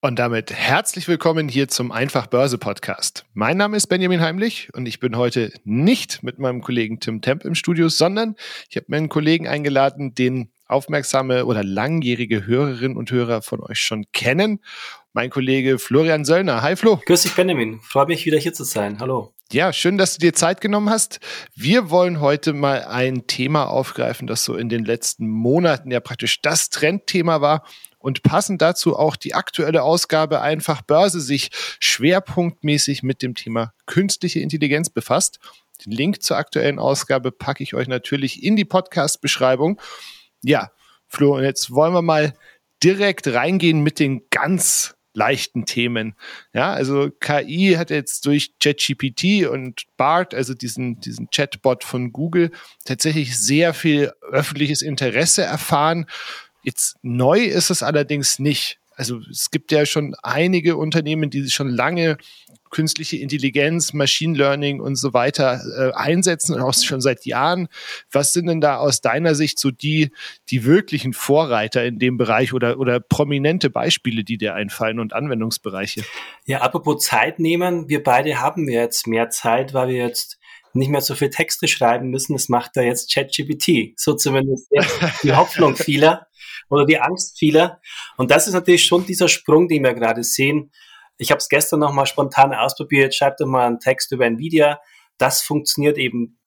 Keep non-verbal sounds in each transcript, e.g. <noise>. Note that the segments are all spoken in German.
Und damit herzlich willkommen hier zum Einfach Börse Podcast. Mein Name ist Benjamin Heimlich und ich bin heute nicht mit meinem Kollegen Tim Temp im Studio, sondern ich habe mir einen Kollegen eingeladen, den aufmerksame oder langjährige Hörerinnen und Hörer von euch schon kennen. Mein Kollege Florian Söllner. Hi Flo. Grüß dich Benjamin. Freut mich wieder hier zu sein. Hallo. Ja, schön, dass du dir Zeit genommen hast. Wir wollen heute mal ein Thema aufgreifen, das so in den letzten Monaten ja praktisch das Trendthema war und passend dazu auch die aktuelle Ausgabe Einfach Börse sich schwerpunktmäßig mit dem Thema künstliche Intelligenz befasst. Den Link zur aktuellen Ausgabe packe ich euch natürlich in die Podcast-Beschreibung. Ja, Flo, und jetzt wollen wir mal direkt reingehen mit den ganz leichten Themen. Ja, also KI hat jetzt durch ChatGPT und BART, also diesen, diesen Chatbot von Google, tatsächlich sehr viel öffentliches Interesse erfahren. Jetzt neu ist es allerdings nicht. Also es gibt ja schon einige Unternehmen, die sich schon lange künstliche Intelligenz, Machine Learning und so weiter äh, einsetzen und auch schon seit Jahren. Was sind denn da aus deiner Sicht so die, die wirklichen Vorreiter in dem Bereich oder, oder prominente Beispiele, die dir einfallen und Anwendungsbereiche? Ja, apropos Zeit nehmen, wir beide haben jetzt mehr Zeit, weil wir jetzt nicht mehr so viel Texte schreiben müssen. Das macht da jetzt ChatGPT. So zumindest die <laughs> Hoffnung vieler oder die Angst vieler. Und das ist natürlich schon dieser Sprung, den wir gerade sehen. Ich habe es gestern nochmal spontan ausprobiert. Schreibt doch mal einen Text über Nvidia. Das funktioniert eben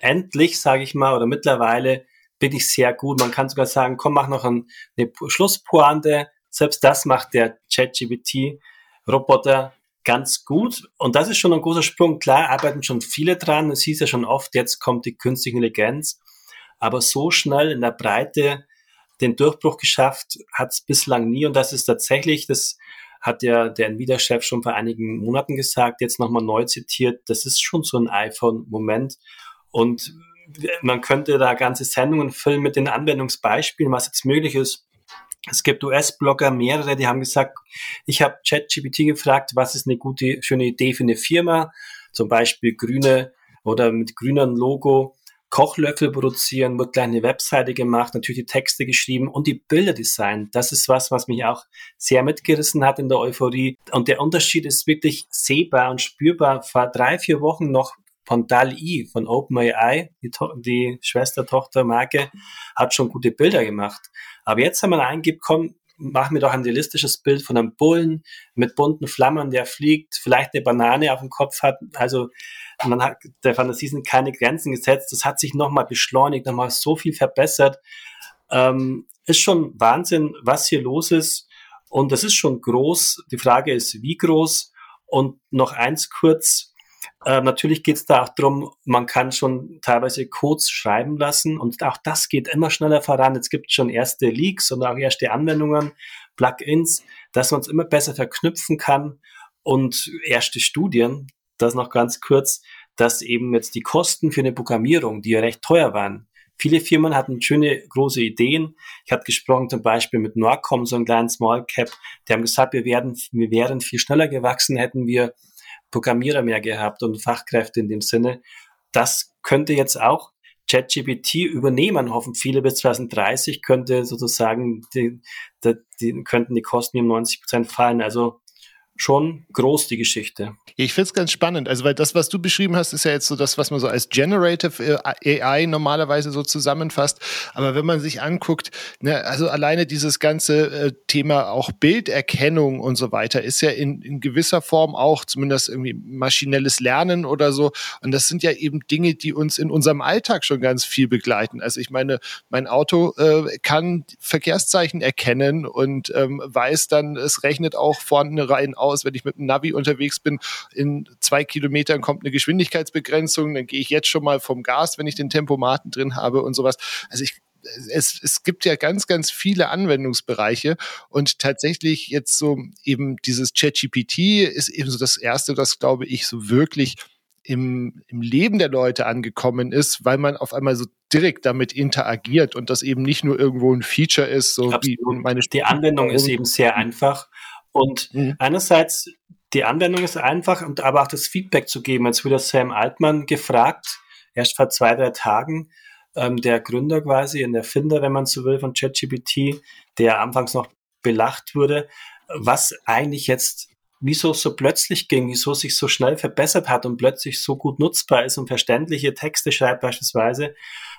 endlich, sage ich mal, oder mittlerweile bin ich sehr gut. Man kann sogar sagen, komm, mach noch ein, eine Schlusspointe. Selbst das macht der ChatGPT-Roboter ganz gut. Und das ist schon ein großer Sprung. Klar, arbeiten schon viele dran. Es hieß ja schon oft, jetzt kommt die künstliche Intelligenz. Aber so schnell in der Breite den Durchbruch geschafft hat es bislang nie. Und das ist tatsächlich, das hat ja der Nvidia-Chef schon vor einigen Monaten gesagt, jetzt nochmal neu zitiert, das ist schon so ein iPhone-Moment. Und man könnte da ganze Sendungen füllen mit den Anwendungsbeispielen, was jetzt möglich ist. Es gibt US-Blogger, mehrere, die haben gesagt, ich habe ChatGPT gefragt, was ist eine gute, schöne Idee für eine Firma, zum Beispiel grüne oder mit grünem Logo Kochlöffel produzieren, wird gleich eine Webseite gemacht, natürlich die Texte geschrieben und die Bilder designt. Das ist was, was mich auch sehr mitgerissen hat in der Euphorie. Und der Unterschied ist wirklich sehbar und spürbar. Vor drei, vier Wochen noch von DAL-E, von OpenAI, die, die Schwester-Tochter-Marke, hat schon gute Bilder gemacht. Aber jetzt haben wir eingibt, komm, mach mir doch ein realistisches Bild von einem Bullen mit bunten Flammen, der fliegt, vielleicht eine Banane auf dem Kopf hat. Also man hat der Fantasie sind keine Grenzen gesetzt. Das hat sich nochmal beschleunigt, nochmal so viel verbessert. Ähm, ist schon Wahnsinn, was hier los ist. Und das ist schon groß. Die Frage ist, wie groß? Und noch eins kurz. Äh, natürlich geht es da auch darum, man kann schon teilweise Codes schreiben lassen und auch das geht immer schneller voran. Es gibt schon erste Leaks und auch erste Anwendungen, Plugins, dass man es immer besser verknüpfen kann und erste Studien, das noch ganz kurz, dass eben jetzt die Kosten für eine Programmierung, die ja recht teuer waren, Viele Firmen hatten schöne große Ideen. Ich habe gesprochen zum Beispiel mit Norcom, so einem kleinen Small Cap. Die haben gesagt, wir werden, wir wären viel schneller gewachsen, hätten wir Programmierer mehr gehabt und Fachkräfte in dem Sinne. Das könnte jetzt auch ChatGPT übernehmen, hoffen viele bis 2030 könnte sozusagen die, die, die könnten die Kosten um 90 Prozent fallen. Also schon groß, die Geschichte. Ich finde es ganz spannend. Also, weil das, was du beschrieben hast, ist ja jetzt so das, was man so als Generative äh, AI normalerweise so zusammenfasst. Aber wenn man sich anguckt, ne, also alleine dieses ganze äh, Thema auch Bilderkennung und so weiter ist ja in, in gewisser Form auch zumindest irgendwie maschinelles Lernen oder so. Und das sind ja eben Dinge, die uns in unserem Alltag schon ganz viel begleiten. Also ich meine, mein Auto äh, kann Verkehrszeichen erkennen und ähm, weiß dann, es rechnet auch vorne rein aus aus, wenn ich mit dem Navi unterwegs bin, in zwei Kilometern kommt eine Geschwindigkeitsbegrenzung, dann gehe ich jetzt schon mal vom Gas, wenn ich den Tempomaten drin habe und sowas. Also ich es, es gibt ja ganz, ganz viele Anwendungsbereiche und tatsächlich jetzt so eben dieses ChatGPT ist eben so das erste, das glaube ich so wirklich im, im Leben der Leute angekommen ist, weil man auf einmal so direkt damit interagiert und das eben nicht nur irgendwo ein Feature ist, so Absolut. wie meine Die Anwendung ist eben sehr einfach und mhm. einerseits die Anwendung ist einfach und aber auch das Feedback zu geben. Jetzt wurde Sam Altmann gefragt, erst vor zwei, drei Tagen, ähm, der Gründer quasi, der Erfinder, wenn man so will, von ChatGPT, der anfangs noch belacht wurde, was eigentlich jetzt, wieso so plötzlich ging, wieso sich so schnell verbessert hat und plötzlich so gut nutzbar ist und verständliche Texte schreibt beispielsweise.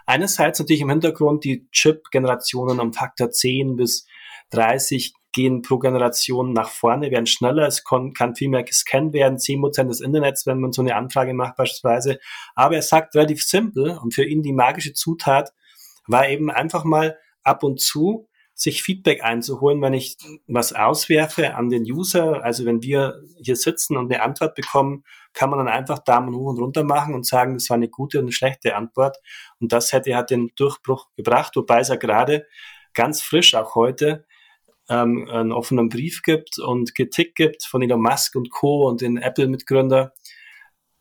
Einerseits natürlich im Hintergrund die Chip-Generationen um Faktor 10 bis 30 gehen pro Generation nach vorne, werden schneller, es kann, viel mehr gescannt werden, 10% des Internets, wenn man so eine Anfrage macht beispielsweise. Aber er sagt relativ simpel und für ihn die magische Zutat war eben einfach mal ab und zu sich Feedback einzuholen, wenn ich was auswerfe an den User. Also wenn wir hier sitzen und eine Antwort bekommen, kann man dann einfach Daumen hoch und runter machen und sagen, das war eine gute und eine schlechte Antwort. Und das hätte halt den Durchbruch gebracht, wobei es ja gerade ganz frisch auch heute ähm, einen offenen Brief gibt und Kritik gibt von Elon Musk und Co. und den Apple-Mitgründer,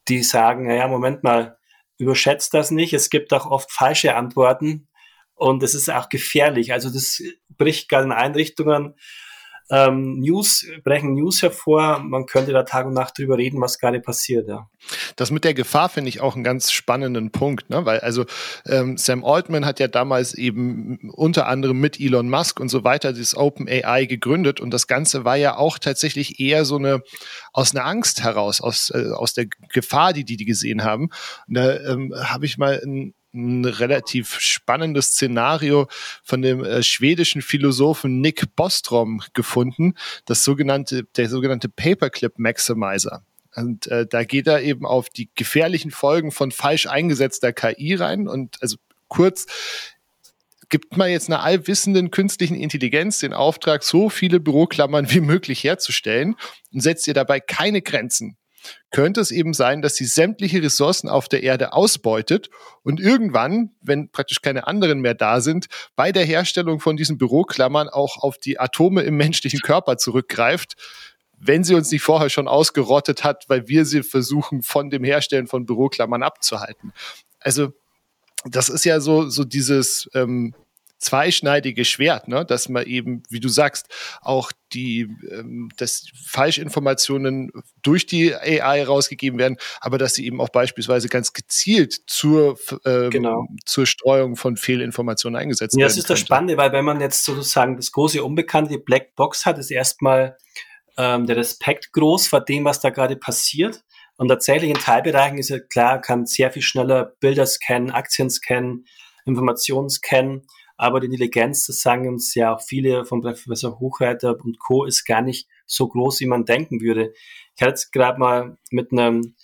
die sagen, naja, Moment mal, überschätzt das nicht. Es gibt auch oft falsche Antworten und es ist auch gefährlich. Also das bricht gerade in Einrichtungen ähm, News, brechen News hervor. Man könnte da Tag und Nacht drüber reden, was gerade passiert. Ja. Das mit der Gefahr finde ich auch einen ganz spannenden Punkt, ne? weil also ähm, Sam Altman hat ja damals eben unter anderem mit Elon Musk und so weiter dieses Open AI gegründet und das Ganze war ja auch tatsächlich eher so eine aus einer Angst heraus, aus, äh, aus der Gefahr, die die, die gesehen haben. Und da ähm, habe ich mal ein ein relativ spannendes Szenario von dem äh, schwedischen Philosophen Nick Bostrom gefunden, das sogenannte, der sogenannte Paperclip Maximizer. Und äh, da geht er eben auf die gefährlichen Folgen von falsch eingesetzter KI rein und also kurz gibt man jetzt einer allwissenden künstlichen Intelligenz den Auftrag, so viele Büroklammern wie möglich herzustellen und setzt ihr dabei keine Grenzen könnte es eben sein, dass sie sämtliche Ressourcen auf der Erde ausbeutet und irgendwann, wenn praktisch keine anderen mehr da sind, bei der Herstellung von diesen Büroklammern auch auf die Atome im menschlichen Körper zurückgreift, wenn sie uns nicht vorher schon ausgerottet hat, weil wir sie versuchen, von dem Herstellen von Büroklammern abzuhalten. Also das ist ja so, so dieses ähm, zweischneidige Schwert, ne? dass man eben, wie du sagst, auch die, ähm, dass Falschinformationen durch die AI rausgegeben werden, aber dass sie eben auch beispielsweise ganz gezielt zur, ähm, genau. zur Streuung von Fehlinformationen eingesetzt ja, werden. Ja, das ist das Spannende, weil wenn man jetzt sozusagen das große Unbekannte, die Black Box hat, ist erstmal ähm, der Respekt groß vor dem, was da gerade passiert. Und tatsächlich in Teilbereichen ist ja klar, kann sehr viel schneller Bilder scannen, Aktien scannen, Informationen scannen. Aber die Intelligenz, das sagen uns ja auch viele von Professor Hochreiter und Co., ist gar nicht so groß, wie man denken würde. Ich hatte jetzt gerade mal mit einem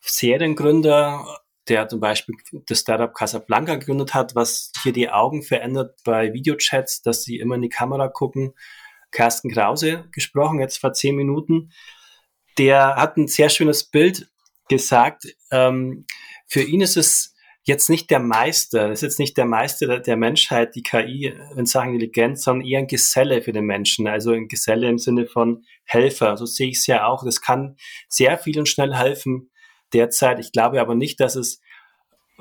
Seriengründer, der zum Beispiel das Startup Casablanca gegründet hat, was hier die Augen verändert bei Videochats, dass sie immer in die Kamera gucken. Carsten Krause gesprochen, jetzt vor zehn Minuten. Der hat ein sehr schönes Bild gesagt. Ähm, für ihn ist es jetzt nicht der Meister, ist jetzt nicht der Meister der, der Menschheit, die KI in Sachen Intelligenz, sondern eher ein Geselle für den Menschen, also ein Geselle im Sinne von Helfer. So sehe ich es ja auch. Das kann sehr viel und schnell helfen derzeit. Ich glaube aber nicht, dass es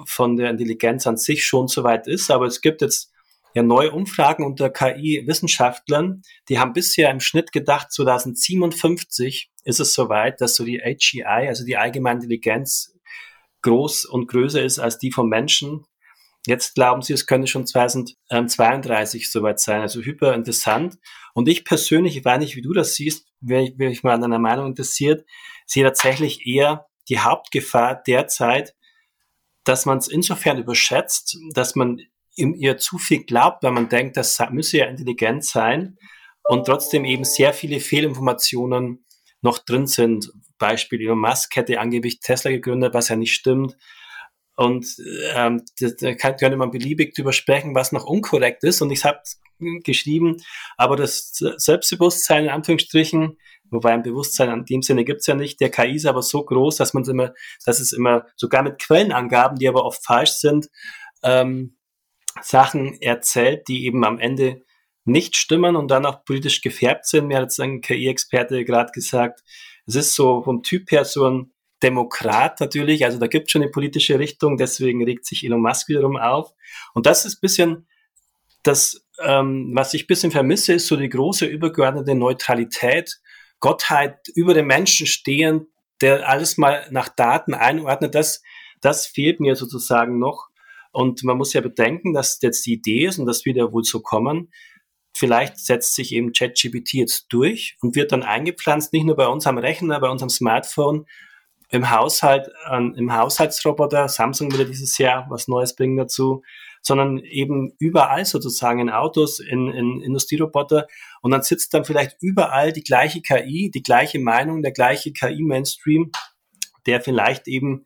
von der Intelligenz an sich schon so weit ist, aber es gibt jetzt ja neue Umfragen unter KI-Wissenschaftlern, die haben bisher im Schnitt gedacht, 2057 ist es soweit, dass so die AGI, also die allgemeine Intelligenz, groß und größer ist als die vom Menschen. Jetzt glauben sie, es könnte schon 2032 soweit sein. Also hyper interessant. Und ich persönlich, ich weiß nicht, wie du das siehst, wenn ich, wenn ich mal an deiner Meinung interessiert, sehe tatsächlich eher die Hauptgefahr derzeit, dass man es insofern überschätzt, dass man ihr zu viel glaubt, weil man denkt, das müsse ja intelligent sein und trotzdem eben sehr viele Fehlinformationen noch drin sind, Beispiel Elon Musk hätte angeblich Tesla gegründet, was ja nicht stimmt. Und ähm, da könnte man beliebig drüber sprechen, was noch unkorrekt ist. Und ich habe geschrieben, aber das Selbstbewusstsein in Anführungsstrichen, wobei ein Bewusstsein in dem Sinne gibt's ja nicht, der KI ist aber so groß, dass man es immer, dass es immer sogar mit Quellenangaben, die aber oft falsch sind, ähm, Sachen erzählt, die eben am Ende nicht stimmen und dann auch politisch gefärbt sind. Mir hat jetzt ein KI-Experte gerade gesagt, es ist so vom Typ her so ein Demokrat natürlich, also da gibt es schon eine politische Richtung, deswegen regt sich Elon Musk wiederum auf. Und das ist ein bisschen das, ähm, was ich ein bisschen vermisse, ist so die große übergeordnete Neutralität, Gottheit über den Menschen stehen, der alles mal nach Daten einordnet, das, das fehlt mir sozusagen noch. Und man muss ja bedenken, dass jetzt die Idee ist, und das wird ja wohl so kommen, vielleicht setzt sich eben ChatGPT jetzt durch und wird dann eingepflanzt, nicht nur bei uns am Rechner, bei unserem Smartphone, im Haushalt, äh, im Haushaltsroboter, Samsung will dieses Jahr was Neues bringen dazu, sondern eben überall sozusagen in Autos, in, in Industrieroboter. Und dann sitzt dann vielleicht überall die gleiche KI, die gleiche Meinung, der gleiche KI-Mainstream, der vielleicht eben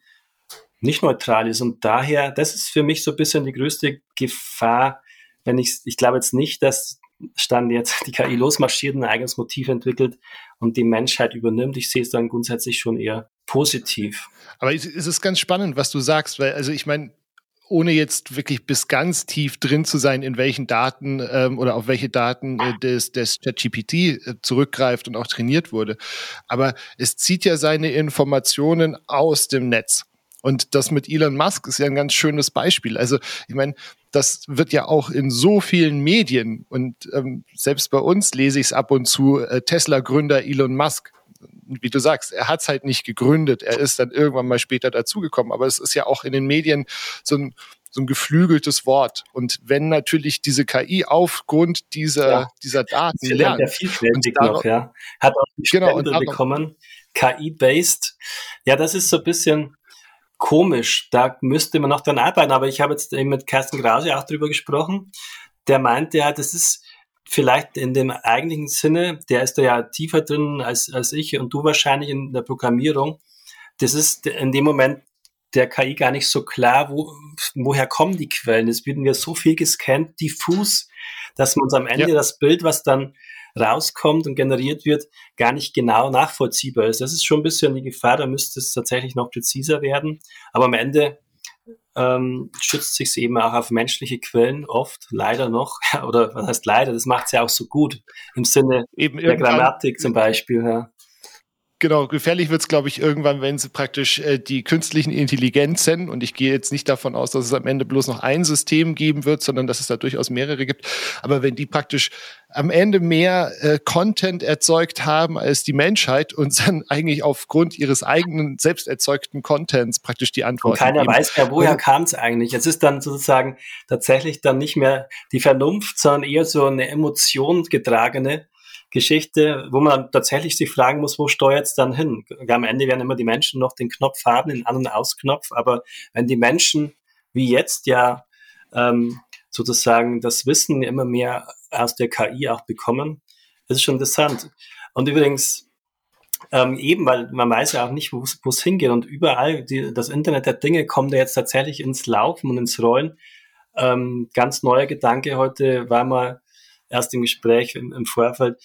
nicht neutral ist. Und daher, das ist für mich so ein bisschen die größte Gefahr, wenn ich, ich glaube jetzt nicht, dass Stand jetzt die KI losmarschiert, ein eigenes Motiv entwickelt und die Menschheit übernimmt. Ich sehe es dann grundsätzlich schon eher positiv. Aber es ist ganz spannend, was du sagst, weil, also ich meine, ohne jetzt wirklich bis ganz tief drin zu sein, in welchen Daten ähm, oder auf welche Daten äh, des, des ChatGPT äh, zurückgreift und auch trainiert wurde. Aber es zieht ja seine Informationen aus dem Netz. Und das mit Elon Musk ist ja ein ganz schönes Beispiel. Also ich meine, das wird ja auch in so vielen Medien und ähm, selbst bei uns lese ich es ab und zu, äh, Tesla-Gründer Elon Musk. Wie du sagst, er hat es halt nicht gegründet, er ist dann irgendwann mal später dazugekommen, aber es ist ja auch in den Medien so ein, so ein geflügeltes Wort. Und wenn natürlich diese KI aufgrund dieser, ja. dieser Daten Sie lernt, ja vielfältig noch, ja. Hat auch die genau, bekommen, KI-based. Ja, das ist so ein bisschen, komisch. Da müsste man noch dran arbeiten. Aber ich habe jetzt eben mit Carsten Krause auch drüber gesprochen. Der meinte ja, das ist vielleicht in dem eigentlichen Sinne, der ist da ja tiefer drin als, als ich und du wahrscheinlich in der Programmierung. Das ist in dem Moment der KI gar nicht so klar, wo, woher kommen die Quellen. Es wird mir so viel gescannt, diffus, dass man uns am Ende ja. das Bild, was dann rauskommt und generiert wird, gar nicht genau nachvollziehbar ist. Das ist schon ein bisschen die Gefahr, da müsste es tatsächlich noch präziser werden. Aber am Ende ähm, schützt sich eben auch auf menschliche Quellen oft, leider noch, <laughs> oder was heißt leider, das macht es ja auch so gut, im Sinne eben der Grammatik zum Beispiel. Ja. Genau, gefährlich wird es, glaube ich, irgendwann, wenn sie praktisch äh, die künstlichen Intelligenzen, und ich gehe jetzt nicht davon aus, dass es am Ende bloß noch ein System geben wird, sondern dass es da durchaus mehrere gibt, aber wenn die praktisch am Ende mehr äh, Content erzeugt haben als die Menschheit und <laughs> dann eigentlich aufgrund ihres eigenen selbst erzeugten Contents praktisch die Antwort. Und keiner geben. weiß mehr, woher kam es eigentlich. Es ist dann sozusagen tatsächlich dann nicht mehr die Vernunft, sondern eher so eine emotionsgetragene Geschichte, wo man tatsächlich sich fragen muss, wo steuert es dann hin? Am Ende werden immer die Menschen noch den Knopf haben, den An- und Ausknopf, aber wenn die Menschen wie jetzt ja ähm, sozusagen das Wissen immer mehr aus der KI auch bekommen, ist schon interessant. Und übrigens, ähm, eben, weil man weiß ja auch nicht, wo es hingeht und überall, die, das Internet der Dinge kommt ja jetzt tatsächlich ins Laufen und ins Rollen. Ähm, ganz neuer Gedanke heute war mal erst im Gespräch im, im Vorfeld,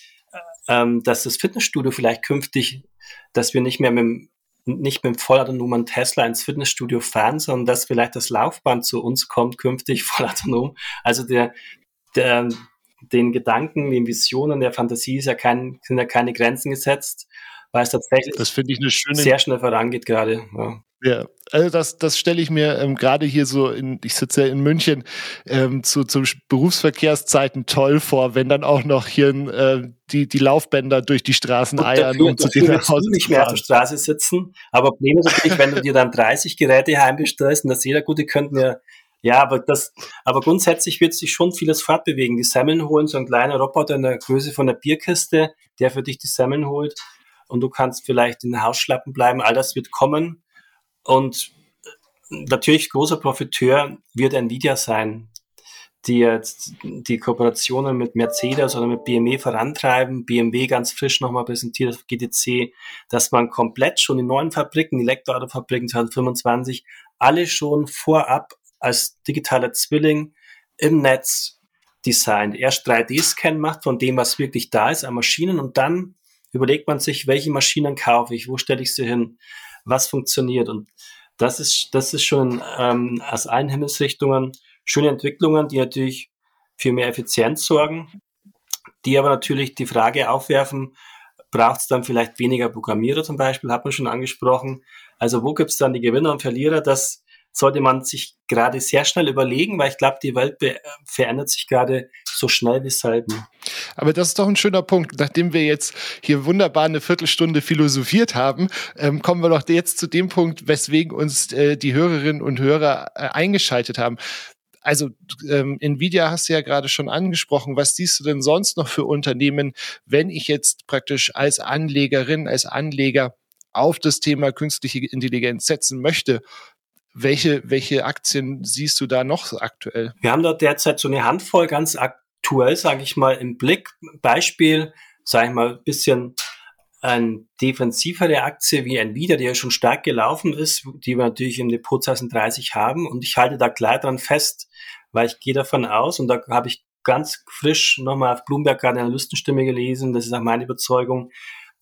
ähm, dass das Fitnessstudio vielleicht künftig, dass wir nicht mehr mit nicht mit dem vollautonomen Tesla ins Fitnessstudio fahren, sondern dass vielleicht das Laufband zu uns kommt, künftig <laughs> vollautonom. Also der, der, den Gedanken, den Visionen der Fantasie ist ja kein, sind ja keine Grenzen gesetzt, weil es tatsächlich das ich eine schöne, sehr schnell vorangeht gerade. Ja. Ja, also das, das stelle ich mir ähm, gerade hier so in, ich sitze ja in München, ähm, zu, zu Berufsverkehrszeiten toll vor, wenn dann auch noch hier äh, die, die Laufbänder durch die Straßen und eiern dafür, und zu dir nach Hause nicht mehr auf der Straße sitzen. Aber Problem ist natürlich, wenn du dir dann 30 Geräte heimbestellst und das jeder gute könnten ja ja, aber das, aber grundsätzlich wird sich schon vieles fortbewegen. Die Semmeln holen, so ein kleiner Roboter in der Größe von der Bierkiste, der für dich die Semmeln holt und du kannst vielleicht in den Hausschlappen bleiben. All das wird kommen. Und natürlich großer Profiteur wird Nvidia sein, die jetzt die Kooperationen mit Mercedes oder mit BMW vorantreiben. BMW ganz frisch nochmal präsentiert auf GTC, dass man komplett schon die neuen Fabriken, die Elektroautofabriken 2025, alle schon vorab als digitaler Zwilling im Netz designt. Erst 3D-Scan macht von dem, was wirklich da ist an Maschinen und dann überlegt man sich, welche Maschinen kaufe ich, wo stelle ich sie hin, was funktioniert. Und das ist, das ist schon ähm, aus allen Himmelsrichtungen schöne Entwicklungen, die natürlich für mehr Effizienz sorgen, die aber natürlich die Frage aufwerfen, braucht es dann vielleicht weniger Programmierer zum Beispiel, hat man schon angesprochen. Also wo gibt's dann die Gewinner und Verlierer? Das sollte man sich gerade sehr schnell überlegen, weil ich glaube, die Welt verändert sich gerade so schnell wie selten. Aber das ist doch ein schöner Punkt. Nachdem wir jetzt hier wunderbar eine Viertelstunde philosophiert haben, ähm, kommen wir doch jetzt zu dem Punkt, weswegen uns äh, die Hörerinnen und Hörer äh, eingeschaltet haben also ähm, Nvidia hast du ja gerade schon angesprochen. Was siehst du denn sonst noch für Unternehmen, wenn ich jetzt praktisch als Anlegerin, als Anleger auf das Thema künstliche Intelligenz setzen möchte? Welche, welche Aktien siehst du da noch aktuell? Wir haben da derzeit so eine Handvoll ganz aktuell, sage ich mal, im Blick. Beispiel, sage ich mal, ein bisschen eine defensivere Aktie wie Nvidia, die ja schon stark gelaufen ist, die wir natürlich im Depot 2030 haben. Und ich halte da klar dran fest, weil ich gehe davon aus, und da habe ich ganz frisch nochmal auf Bloomberg gerade eine Analystenstimme gelesen, das ist auch meine Überzeugung,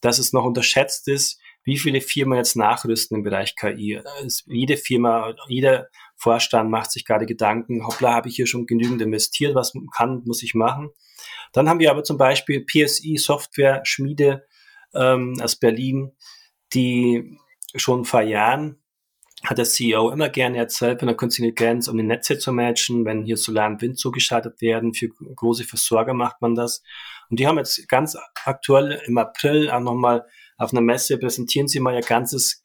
dass es noch unterschätzt ist, wie viele Firmen jetzt nachrüsten im Bereich KI. Jede Firma, jeder Vorstand macht sich gerade Gedanken, hoppla, habe ich hier schon genügend investiert, was kann, muss ich machen. Dann haben wir aber zum Beispiel PSI Software Schmiede ähm, aus Berlin, die schon vor Jahren hat der CEO immer gerne erzählt, wenn er künstliche Intelligenz, um die Netze zu matchen, wenn hier Solar und Wind zugeschaltet werden, für große Versorger macht man das. Und die haben jetzt ganz aktuell im April auch nochmal auf einer Messe präsentieren sie mal ihr ganzes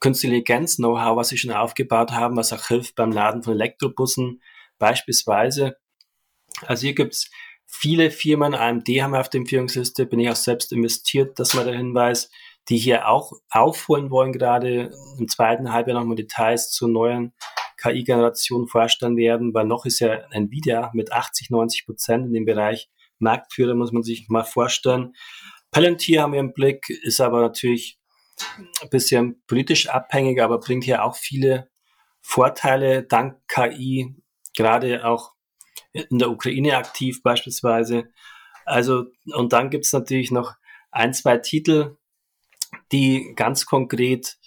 künstliche Intelligenz-Know-how, was sie schon aufgebaut haben, was auch hilft beim Laden von Elektrobussen beispielsweise. Also hier gibt's viele Firmen, AMD haben wir auf der Empfehlungsliste, bin ich auch selbst investiert, dass man der Hinweis, die hier auch aufholen wollen, gerade im zweiten Halbjahr nochmal Details zur neuen KI-Generation vorstellen werden, weil noch ist ja Nvidia mit 80, 90 Prozent in dem Bereich Marktführer, muss man sich mal vorstellen. Palantir haben wir im Blick, ist aber natürlich ein bisschen politisch abhängig, aber bringt hier auch viele Vorteile dank KI, gerade auch in der Ukraine aktiv beispielsweise. Also, und dann gibt es natürlich noch ein, zwei Titel, die ganz konkret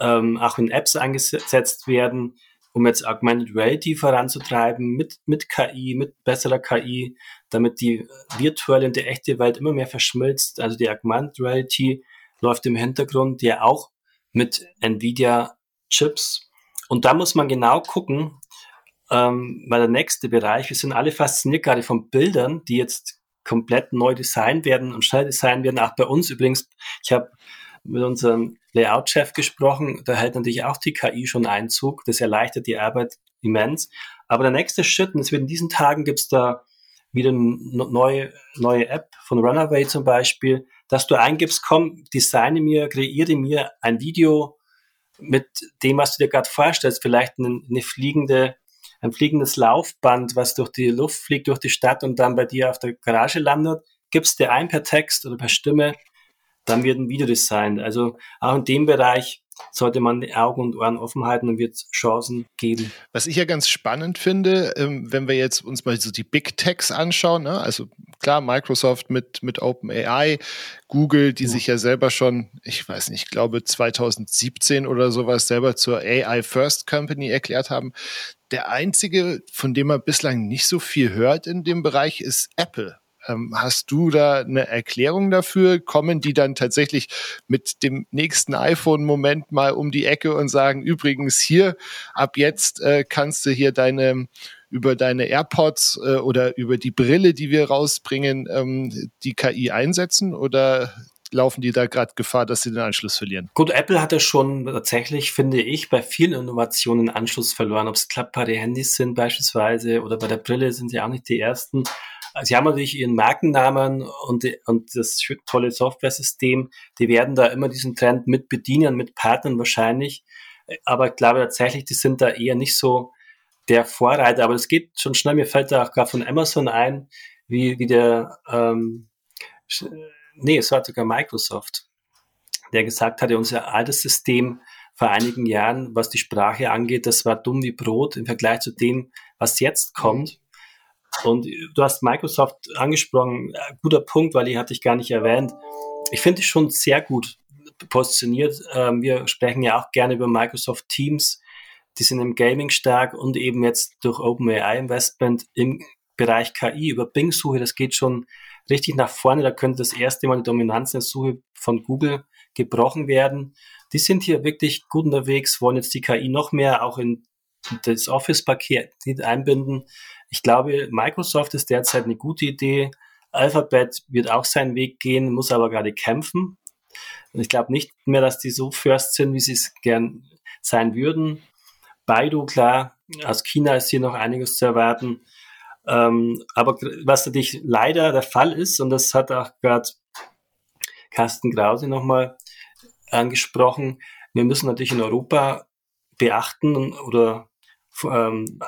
ähm, auch in Apps eingesetzt werden, um jetzt Augmented Reality voranzutreiben mit, mit KI, mit besserer KI, damit die virtuelle und die echte Welt immer mehr verschmilzt. Also die Augmented Reality läuft im Hintergrund ja auch mit Nvidia Chips. Und da muss man genau gucken, ähm, weil der nächste Bereich, wir sind alle fasziniert gerade von Bildern, die jetzt komplett neu designt werden und schnell designt werden. Auch bei uns übrigens. Ich habe mit unserem Layout-Chef gesprochen. Da hält natürlich auch die KI schon Einzug. Das erleichtert die Arbeit immens. Aber der nächste Schritt, und es wird in diesen Tagen gibt es da wieder eine neue, neue App von Runaway zum Beispiel, dass du eingibst, komm, designe mir, kreiere mir ein Video mit dem, was du dir gerade vorstellst, vielleicht eine, eine fliegende, ein fliegendes Laufband, was durch die Luft fliegt, durch die Stadt und dann bei dir auf der Garage landet, gibst dir ein per Text oder per Stimme dann wird ein Video designt. Also auch in dem Bereich sollte man die Augen und Ohren offen halten und wird Chancen geben. Was ich ja ganz spannend finde, ähm, wenn wir jetzt uns mal so die Big Techs anschauen, ne? also klar, Microsoft mit, mit OpenAI, Google, die ja. sich ja selber schon, ich weiß nicht, ich glaube 2017 oder sowas selber zur AI First Company erklärt haben. Der einzige, von dem man bislang nicht so viel hört in dem Bereich, ist Apple. Ähm, hast du da eine Erklärung dafür? Kommen die dann tatsächlich mit dem nächsten iPhone-Moment mal um die Ecke und sagen, übrigens hier, ab jetzt äh, kannst du hier deine über deine AirPods äh, oder über die Brille, die wir rausbringen, ähm, die KI einsetzen? Oder laufen die da gerade Gefahr, dass sie den Anschluss verlieren? Gut, Apple hat ja schon tatsächlich, finde ich, bei vielen Innovationen Anschluss verloren. Ob es klappbare Handys sind beispielsweise oder bei der Brille sind sie auch nicht die ersten. Sie haben natürlich ihren Markennamen und, und das tolle Software-System. Die werden da immer diesen Trend mit bedienen, mit Partnern wahrscheinlich. Aber ich glaube tatsächlich, die sind da eher nicht so der Vorreiter. Aber es geht schon schnell. Mir fällt da auch gerade von Amazon ein, wie, wie der, ähm, nee, es war sogar Microsoft, der gesagt hatte, unser altes System vor einigen Jahren, was die Sprache angeht, das war dumm wie Brot im Vergleich zu dem, was jetzt kommt. Und du hast Microsoft angesprochen, äh, guter Punkt, weil die hatte ich gar nicht erwähnt. Ich finde es schon sehr gut positioniert. Ähm, wir sprechen ja auch gerne über Microsoft Teams. Die sind im Gaming stark und eben jetzt durch OpenAI Investment im Bereich KI über Bing-Suche. Das geht schon richtig nach vorne. Da könnte das erste Mal die Dominanz in der Suche von Google gebrochen werden. Die sind hier wirklich gut unterwegs, wollen jetzt die KI noch mehr auch in das Office-Paket einbinden. Ich glaube, Microsoft ist derzeit eine gute Idee. Alphabet wird auch seinen Weg gehen, muss aber gerade kämpfen. Und ich glaube nicht mehr, dass die so first sind, wie sie es gern sein würden. Baidu, klar, aus China ist hier noch einiges zu erwarten. Ähm, aber was natürlich leider der Fall ist, und das hat auch gerade Carsten Krause nochmal angesprochen, wir müssen natürlich in Europa beachten oder ähm,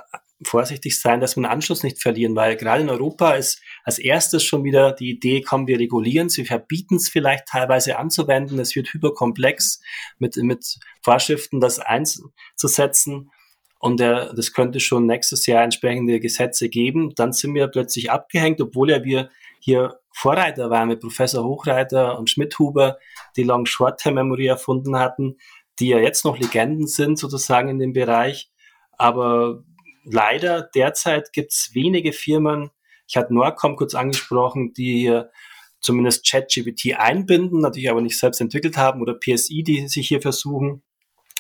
vorsichtig sein, dass wir den Anschluss nicht verlieren, weil gerade in Europa ist als erstes schon wieder die Idee, kommen wir regulieren, sie verbieten es vielleicht teilweise anzuwenden, es wird hyperkomplex mit, mit Vorschriften das einzusetzen. Und der, das könnte schon nächstes Jahr entsprechende Gesetze geben, dann sind wir plötzlich abgehängt, obwohl ja wir hier Vorreiter waren mit Professor Hochreiter und Schmidhuber, die Long-Short-Term-Memory erfunden hatten, die ja jetzt noch Legenden sind sozusagen in dem Bereich, aber leider derzeit gibt es wenige Firmen, ich hatte Norcom kurz angesprochen, die hier zumindest ChatGPT einbinden, natürlich aber nicht selbst entwickelt haben oder PSI, die sich hier versuchen.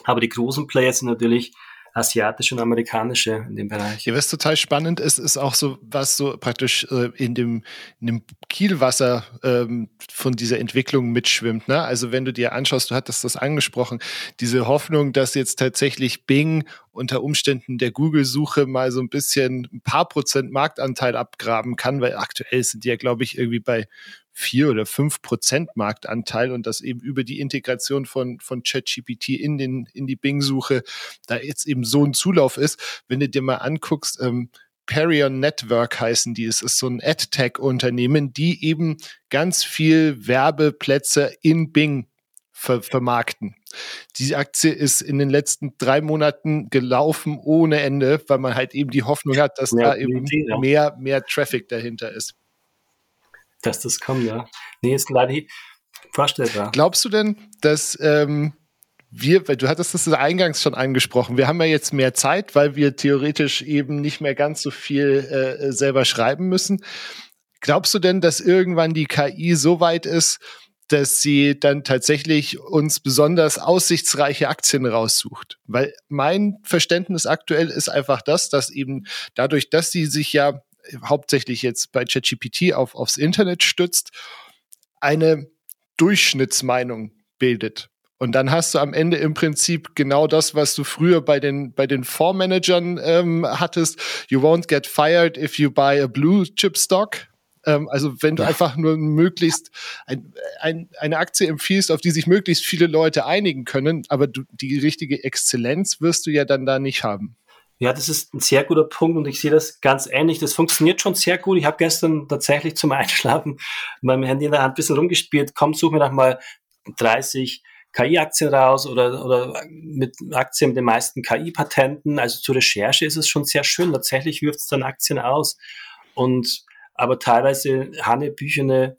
Aber die großen Players sind natürlich asiatische und amerikanische in dem Bereich. Ja, was total spannend ist, ist auch so, was so praktisch äh, in, dem, in dem Kielwasser ähm, von dieser Entwicklung mitschwimmt. Ne? Also wenn du dir anschaust, du hattest das angesprochen, diese Hoffnung, dass jetzt tatsächlich Bing unter Umständen der Google-Suche mal so ein bisschen ein paar Prozent Marktanteil abgraben kann, weil aktuell sind die ja, glaube ich, irgendwie bei vier oder fünf Prozent Marktanteil und das eben über die Integration von, von ChatGPT in, den, in die Bing-Suche da jetzt eben so ein Zulauf ist. Wenn du dir mal anguckst, ähm, Perion Network heißen die. Es ist so ein AdTech-Unternehmen, die eben ganz viel Werbeplätze in Bing ver vermarkten. Die Aktie ist in den letzten drei Monaten gelaufen ohne Ende, weil man halt eben die Hoffnung hat, dass mehr da eben mehr, mehr Traffic dahinter ist dass das kommt, ja. Nee, ist leider vorstellbar. Glaubst du denn, dass ähm, wir, weil du hattest das eingangs schon angesprochen, wir haben ja jetzt mehr Zeit, weil wir theoretisch eben nicht mehr ganz so viel äh, selber schreiben müssen. Glaubst du denn, dass irgendwann die KI so weit ist, dass sie dann tatsächlich uns besonders aussichtsreiche Aktien raussucht. Weil mein Verständnis aktuell ist einfach das, dass eben dadurch, dass sie sich ja hauptsächlich jetzt bei ChatGPT auf, aufs Internet stützt, eine Durchschnittsmeinung bildet. Und dann hast du am Ende im Prinzip genau das, was du früher bei den, bei den Fondsmanagern ähm, hattest. You won't get fired if you buy a blue chip stock. Ähm, also wenn du ja. einfach nur möglichst ein, ein, eine Aktie empfiehlst, auf die sich möglichst viele Leute einigen können, aber du, die richtige Exzellenz wirst du ja dann da nicht haben. Ja, das ist ein sehr guter Punkt und ich sehe das ganz ähnlich. Das funktioniert schon sehr gut. Ich habe gestern tatsächlich zum <laughs> Einschlafen meinem Handy in der Hand ein bisschen rumgespielt. Komm, such mir noch mal 30 KI-Aktien raus oder, oder mit Aktien mit den meisten KI-Patenten. Also zur Recherche ist es schon sehr schön. Tatsächlich wirft es dann Aktien aus. Und aber teilweise hanebüchene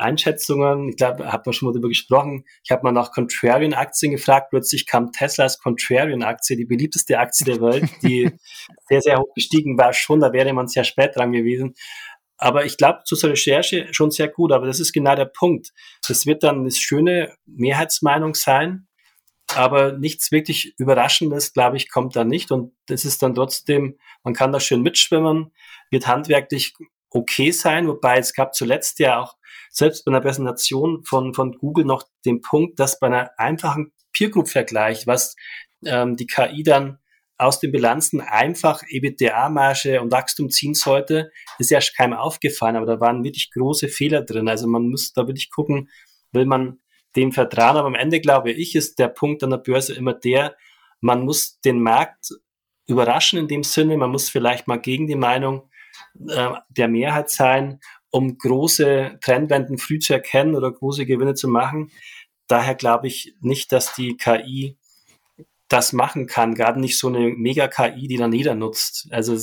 Einschätzungen. Ich glaube, hat man schon mal darüber gesprochen. Ich habe mal nach Contrarian-Aktien gefragt. Plötzlich kam Tesla als Contrarian-Aktie, die beliebteste Aktie der Welt, die <laughs> sehr, sehr hoch gestiegen war schon. Da wäre man sehr spät dran gewesen. Aber ich glaube, zu zur Recherche schon sehr gut. Aber das ist genau der Punkt. Das wird dann eine schöne Mehrheitsmeinung sein. Aber nichts wirklich Überraschendes, glaube ich, kommt da nicht. Und das ist dann trotzdem, man kann da schön mitschwimmen, wird handwerklich okay sein, wobei es gab zuletzt ja auch selbst bei einer Präsentation von, von Google noch den Punkt, dass bei einer einfachen Peer Group Vergleich, was ähm, die KI dann aus den Bilanzen einfach EBITDA-Marge und Wachstum ziehen sollte, ist ja keinem aufgefallen, aber da waren wirklich große Fehler drin. Also man muss da wirklich gucken, will man dem vertrauen. Aber am Ende glaube ich, ist der Punkt an der Börse immer der, man muss den Markt überraschen in dem Sinne, man muss vielleicht mal gegen die Meinung äh, der Mehrheit sein, um große Trendwenden früh zu erkennen oder große Gewinne zu machen. Daher glaube ich nicht, dass die KI das machen kann, gerade nicht so eine Mega-KI, die dann jeder nutzt. Also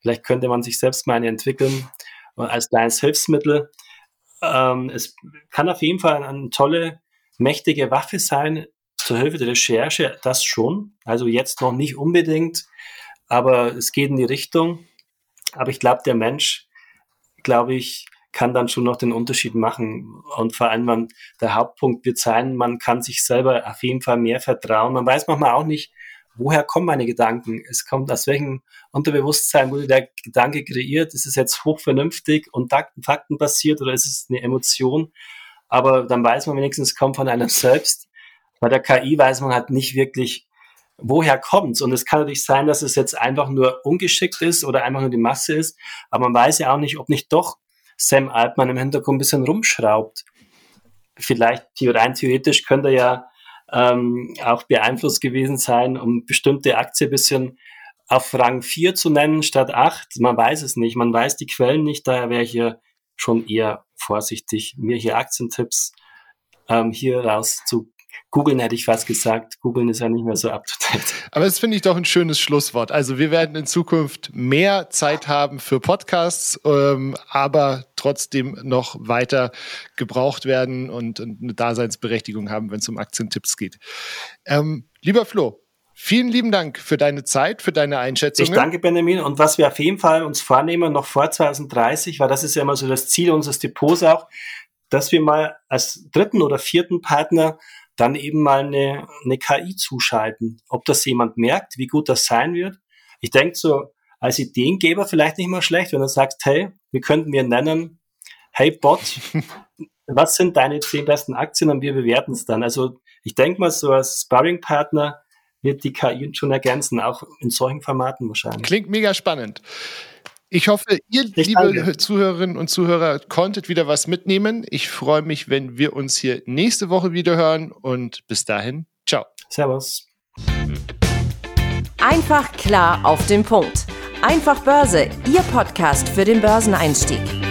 vielleicht könnte man sich selbst mal eine entwickeln als kleines Hilfsmittel. Ähm, es kann auf jeden Fall eine tolle, mächtige Waffe sein zur Hilfe der Recherche, das schon. Also jetzt noch nicht unbedingt, aber es geht in die Richtung. Aber ich glaube, der Mensch, glaube ich, kann dann schon noch den Unterschied machen. Und vor allem man, der Hauptpunkt wird sein, man kann sich selber auf jeden Fall mehr vertrauen. Man weiß manchmal auch nicht, woher kommen meine Gedanken? Es kommt aus welchem Unterbewusstsein wurde der Gedanke kreiert? Ist es jetzt hochvernünftig und faktenbasiert oder ist es eine Emotion? Aber dann weiß man wenigstens, es kommt von einem selbst. Bei der KI weiß man halt nicht wirklich, woher kommt's? Und es kann natürlich sein, dass es jetzt einfach nur ungeschickt ist oder einfach nur die Masse ist. Aber man weiß ja auch nicht, ob nicht doch Sam Altman im Hintergrund ein bisschen rumschraubt. Vielleicht rein theoretisch könnte er ja ähm, auch beeinflusst gewesen sein, um bestimmte Aktie bisschen auf Rang 4 zu nennen statt 8. Man weiß es nicht, man weiß die Quellen nicht, daher wäre ich hier schon eher vorsichtig, mir hier Aktientipps ähm, hier raus zu googeln, hätte ich fast gesagt. Googeln ist ja nicht mehr so up to date. Aber das finde ich doch ein schönes Schlusswort. Also wir werden in Zukunft mehr Zeit haben für Podcasts, ähm, aber trotzdem noch weiter gebraucht werden und, und eine Daseinsberechtigung haben, wenn es um Aktientipps geht. Ähm, lieber Flo, Vielen lieben Dank für deine Zeit, für deine Einschätzung. Ich danke, Benjamin. Und was wir auf jeden Fall uns vornehmen, noch vor 2030, weil das ist ja immer so das Ziel unseres Depots auch, dass wir mal als dritten oder vierten Partner dann eben mal eine, eine KI zuschalten. Ob das jemand merkt, wie gut das sein wird. Ich denke so, als Ideengeber vielleicht nicht mal schlecht, wenn du sagst, hey, wir könnten mir nennen, hey Bot, <laughs> was sind deine zehn besten Aktien und wir bewerten es dann. Also ich denke mal, so als Sparring-Partner wird die KI schon ergänzen, auch in solchen Formaten wahrscheinlich. Klingt mega spannend. Ich hoffe, ihr, ich liebe danke. Zuhörerinnen und Zuhörer, konntet wieder was mitnehmen. Ich freue mich, wenn wir uns hier nächste Woche wieder hören und bis dahin, ciao. Servus. Einfach klar auf den Punkt. Einfach Börse, Ihr Podcast für den Börseneinstieg.